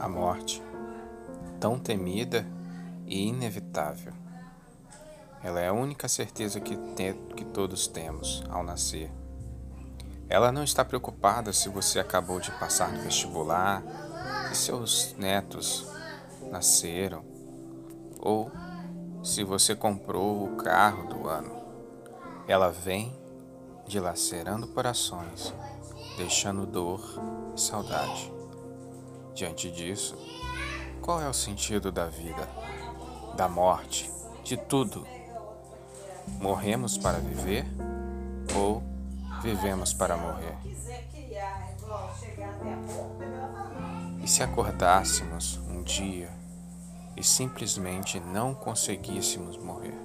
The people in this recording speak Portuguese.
a morte, tão temida e inevitável. Ela é a única certeza que, te, que todos temos ao nascer. Ela não está preocupada se você acabou de passar no vestibular, se seus netos nasceram ou se você comprou o carro do ano. Ela vem dilacerando corações, deixando dor e saudade. Diante disso, qual é o sentido da vida, da morte, de tudo? Morremos para viver ou vivemos para morrer? E se acordássemos um dia e simplesmente não conseguíssemos morrer?